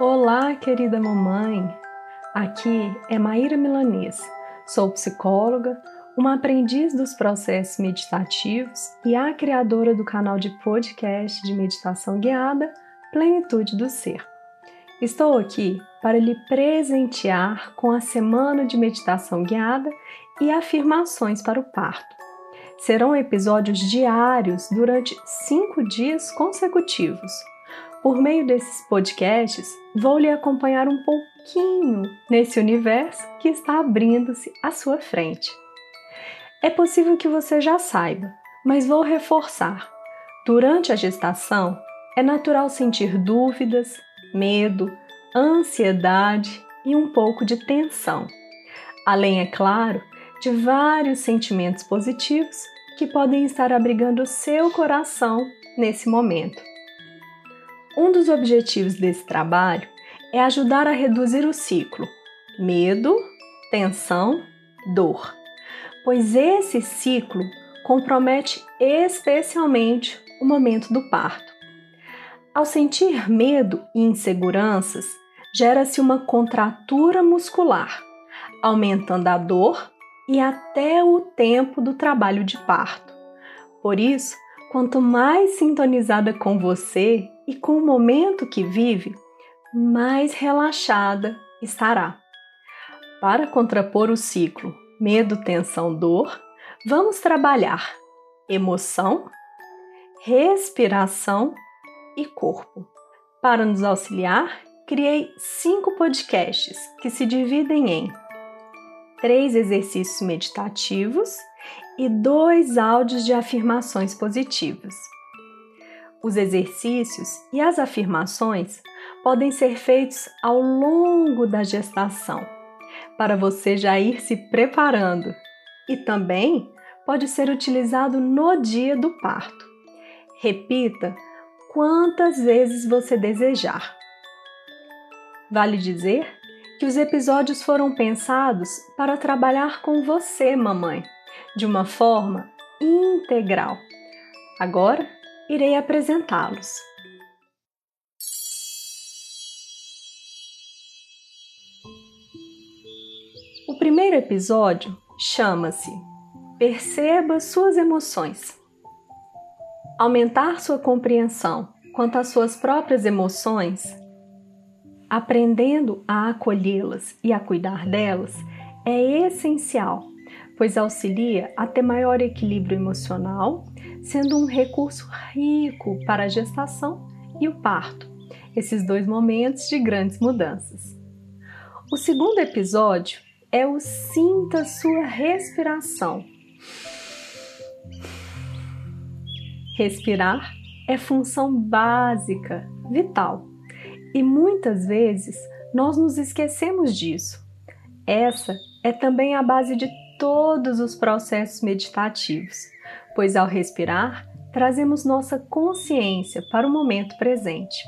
Olá, querida mamãe! Aqui é Maíra Milanês. Sou psicóloga, uma aprendiz dos processos meditativos e a criadora do canal de podcast de meditação guiada Plenitude do Ser. Estou aqui para lhe presentear com a semana de meditação guiada e afirmações para o parto. Serão episódios diários durante cinco dias consecutivos por meio desses podcasts, vou lhe acompanhar um pouquinho nesse universo que está abrindo-se à sua frente. É possível que você já saiba, mas vou reforçar. Durante a gestação, é natural sentir dúvidas, medo, ansiedade e um pouco de tensão. Além, é claro, de vários sentimentos positivos que podem estar abrigando o seu coração nesse momento. Um dos objetivos desse trabalho é ajudar a reduzir o ciclo medo, tensão, dor, pois esse ciclo compromete especialmente o momento do parto. Ao sentir medo e inseguranças, gera-se uma contratura muscular, aumentando a dor e até o tempo do trabalho de parto. Por isso, quanto mais sintonizada com você e com o momento que vive, mais relaxada estará. Para contrapor o ciclo medo, tensão, dor, vamos trabalhar emoção, respiração e corpo. Para nos auxiliar, criei cinco podcasts que se dividem em três exercícios meditativos e dois áudios de afirmações positivas. Os exercícios e as afirmações podem ser feitos ao longo da gestação, para você já ir se preparando, e também pode ser utilizado no dia do parto. Repita quantas vezes você desejar. Vale dizer que os episódios foram pensados para trabalhar com você, mamãe, de uma forma integral. Agora irei apresentá-los. O primeiro episódio chama-se Perceba suas emoções. Aumentar sua compreensão quanto às suas próprias emoções, aprendendo a acolhê-las e a cuidar delas, é essencial, pois auxilia a ter maior equilíbrio emocional sendo um recurso rico para a gestação e o parto, esses dois momentos de grandes mudanças. O segundo episódio é o Sinta Sua Respiração. Respirar é função básica, vital, e muitas vezes nós nos esquecemos disso. Essa é também a base de todos os processos meditativos pois ao respirar, trazemos nossa consciência para o momento presente.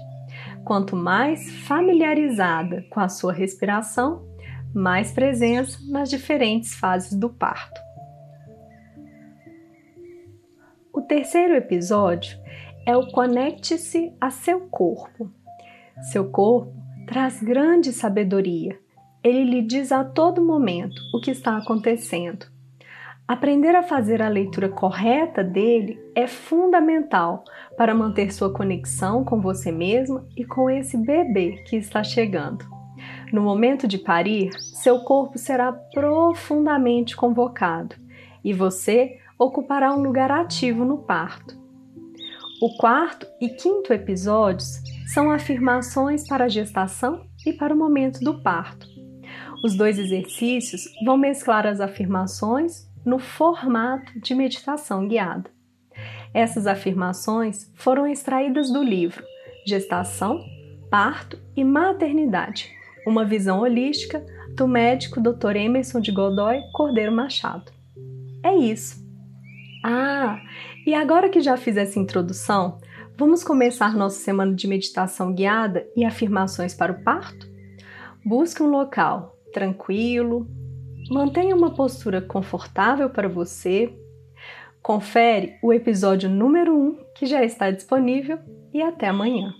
Quanto mais familiarizada com a sua respiração, mais presença nas diferentes fases do parto. O terceiro episódio é o Conecte-se a seu corpo. Seu corpo traz grande sabedoria. Ele lhe diz a todo momento o que está acontecendo Aprender a fazer a leitura correta dele é fundamental para manter sua conexão com você mesma e com esse bebê que está chegando. No momento de parir, seu corpo será profundamente convocado e você ocupará um lugar ativo no parto. O quarto e quinto episódios são afirmações para a gestação e para o momento do parto. Os dois exercícios vão mesclar as afirmações no formato de meditação guiada. Essas afirmações foram extraídas do livro Gestação, Parto e Maternidade, uma visão holística do médico Dr. Emerson de Godoy Cordeiro Machado. É isso. Ah, e agora que já fiz essa introdução, vamos começar nossa semana de meditação guiada e afirmações para o parto? Busque um local tranquilo, Mantenha uma postura confortável para você. Confere o episódio número 1 que já está disponível e até amanhã.